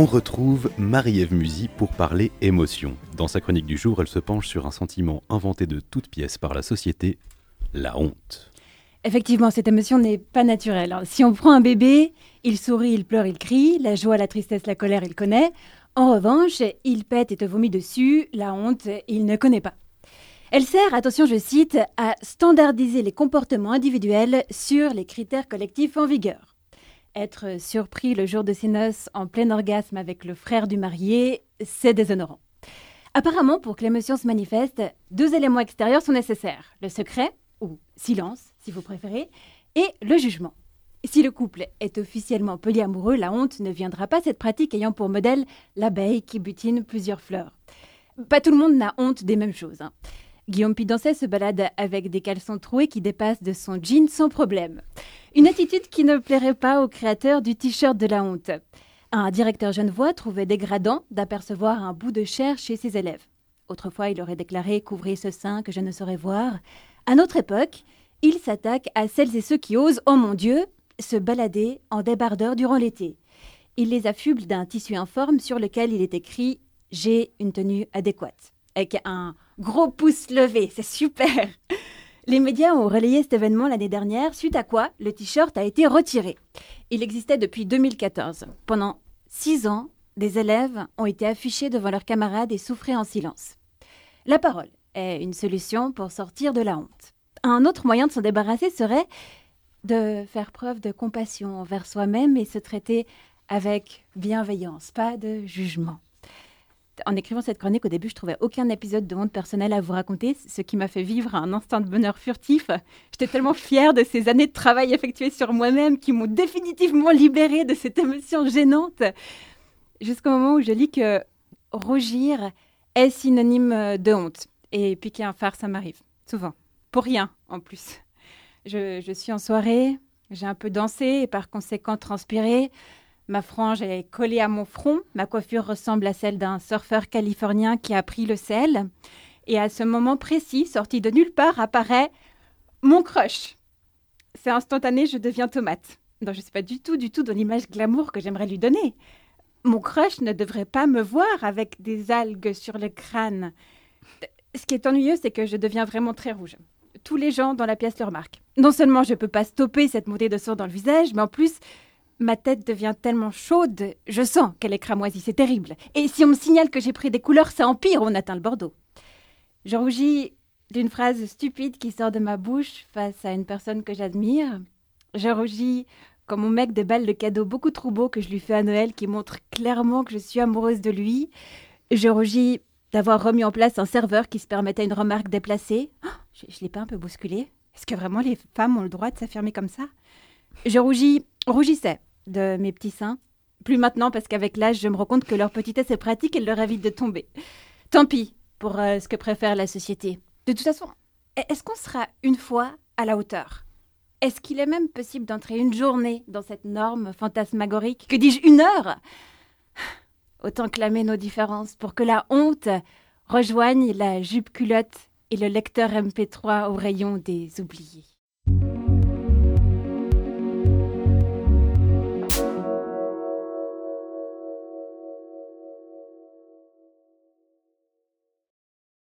On retrouve Marie-Ève Musy pour parler émotion. Dans sa chronique du jour, elle se penche sur un sentiment inventé de toutes pièces par la société, la honte. Effectivement, cette émotion n'est pas naturelle. Si on prend un bébé, il sourit, il pleure, il crie, la joie, la tristesse, la colère, il connaît. En revanche, il pète et te vomit dessus, la honte, il ne connaît pas. Elle sert, attention je cite, à standardiser les comportements individuels sur les critères collectifs en vigueur. Être surpris le jour de ses noces en plein orgasme avec le frère du marié, c'est déshonorant. Apparemment, pour que l'émotion se manifeste, deux éléments extérieurs sont nécessaires. Le secret, ou silence si vous préférez, et le jugement. Si le couple est officiellement polyamoureux, la honte ne viendra pas cette pratique ayant pour modèle l'abeille qui butine plusieurs fleurs. Pas tout le monde n'a honte des mêmes choses. Hein. Guillaume Pidancet se balade avec des caleçons troués qui dépassent de son jean sans problème. Une attitude qui ne plairait pas au créateur du t-shirt de la honte. Un directeur genevois trouvait dégradant d'apercevoir un bout de chair chez ses élèves. Autrefois, il aurait déclaré Couvrez ce sein que je ne saurais voir. À notre époque, il s'attaque à celles et ceux qui osent, oh mon Dieu, se balader en débardeur durant l'été. Il les affuble d'un tissu informe sur lequel il est écrit J'ai une tenue adéquate. Avec un Gros pouce levé, c'est super. Les médias ont relayé cet événement l'année dernière, suite à quoi le t-shirt a été retiré. Il existait depuis 2014. Pendant six ans, des élèves ont été affichés devant leurs camarades et souffraient en silence. La parole est une solution pour sortir de la honte. Un autre moyen de s'en débarrasser serait de faire preuve de compassion envers soi-même et se traiter avec bienveillance, pas de jugement en écrivant cette chronique, au début, je trouvais aucun épisode de honte personnelle à vous raconter, ce qui m'a fait vivre un instant de bonheur furtif. J'étais tellement fière de ces années de travail effectuées sur moi-même qui m'ont définitivement libérée de cette émotion gênante. Jusqu'au moment où je lis que rougir est synonyme de honte. Et piquer un phare, ça m'arrive. Souvent. Pour rien, en plus. Je suis en soirée, j'ai un peu dansé et par conséquent transpiré. Ma frange est collée à mon front. Ma coiffure ressemble à celle d'un surfeur californien qui a pris le sel. Et à ce moment précis, sorti de nulle part, apparaît mon crush. C'est instantané, je deviens tomate. Non, je ne sais pas du tout, du tout dans l'image glamour que j'aimerais lui donner. Mon crush ne devrait pas me voir avec des algues sur le crâne. Ce qui est ennuyeux, c'est que je deviens vraiment très rouge. Tous les gens dans la pièce le remarquent. Non seulement je ne peux pas stopper cette montée de sang dans le visage, mais en plus, Ma tête devient tellement chaude, je sens qu'elle est cramoisie, c'est terrible. Et si on me signale que j'ai pris des couleurs, ça empire, on atteint le Bordeaux. Je rougis d'une phrase stupide qui sort de ma bouche face à une personne que j'admire. Je rougis comme mon mec déballe le cadeau beaucoup trop beau que je lui fais à Noël qui montre clairement que je suis amoureuse de lui. Je rougis d'avoir remis en place un serveur qui se permettait une remarque déplacée. Oh, je ne l'ai pas un peu bousculé Est-ce que vraiment les femmes ont le droit de s'affirmer comme ça? Je rougis, rougissais de mes petits seins. Plus maintenant, parce qu'avec l'âge, je me rends compte que leur petitesse est pratique et leur évite de tomber. Tant pis pour euh, ce que préfère la société. De toute façon, est-ce qu'on sera une fois à la hauteur? Est-ce qu'il est même possible d'entrer une journée dans cette norme fantasmagorique? Que dis-je, une heure? Autant clamer nos différences pour que la honte rejoigne la jupe culotte et le lecteur MP3 au rayon des oubliés.